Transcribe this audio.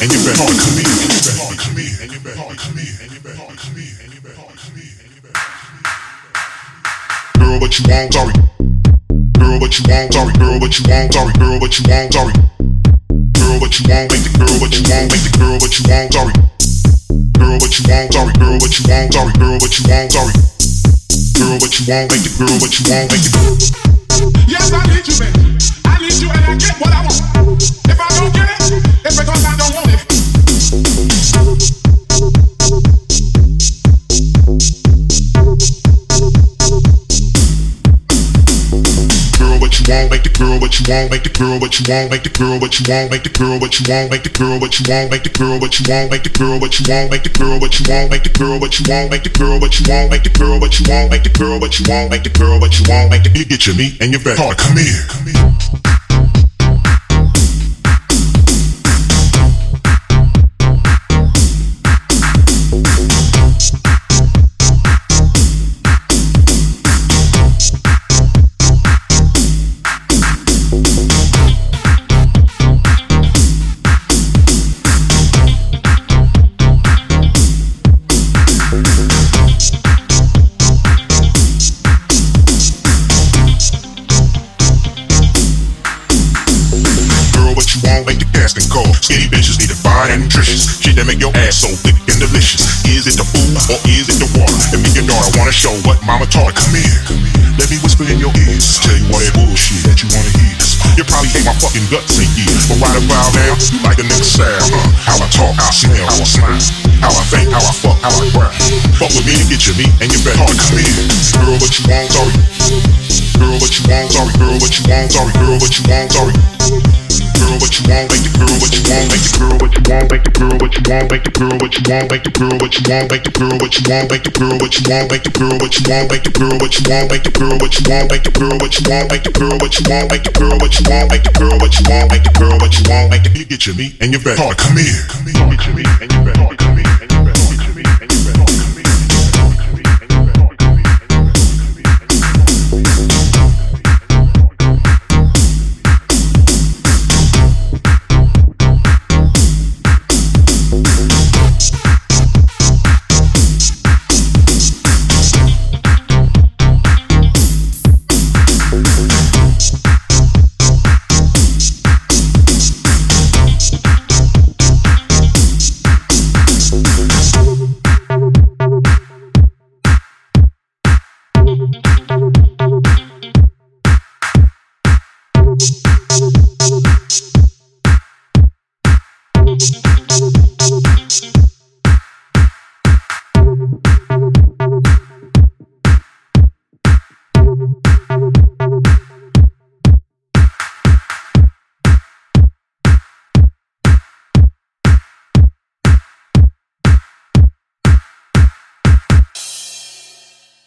and you better hard come in, and you better hard come in, and you better hard come in, and you better hard come in, and you better hard come in, and you better. Girl, what you want? Sorry. Girl, what you want? Sorry. Girl, what you want? Sorry. Girl, what you want? Sorry. Girl, what you want? Make the girl, what you want? Make the girl, what you want? Sorry. Girl, what you want? Sorry. Girl, what you want? Sorry. Girl, what you want? Sorry. Girl, what you want? Make the girl, what you want? Make the girl. Yes, I need you, baby. I need you and I get what I want. You want, make the girl what you want, make the girl what you want, make the girl what you want, make the girl what you want, make the girl what you want, make the girl what you want, make the girl what you want, make the girl what you want, make the girl what you want, make the girl what you want, make the girl what you want, make the girl what you want, make the girl what you want, make the you get your meat and your vet hard. Come here. What you want, make the casting call. Skinny bitches need to fine and nutritious. Shit that make your ass so thick and delicious. Is it the food or is it the water? And me and daughter wanna show what mama taught. Come here, let me whisper in your ears. Tell you all that bullshit that you wanna hear. You probably hate my fucking guts in here. But right about now, you like a nigga sound. How I talk, how I smell, how I smile. How I think, how I fuck, how I cry. Fuck with me to get your meat and your bet hard. Come here. Girl, what you want, sorry. Girl, what you want, sorry. Girl, what you want, sorry. Girl, what you want, sorry. Girl, what you want, make the girl what you want, make the girl what you want, make the girl what you want, make the girl what you want, make the girl what you want, make the girl what you want, make the girl what you want, make the girl what you want, make the girl what you want, make the girl what you want, make the girl what you want, make the girl what you want, make the girl what you want, make the girl what you want, make the girl what you want, make the you get your meat and your vet hard. Come here,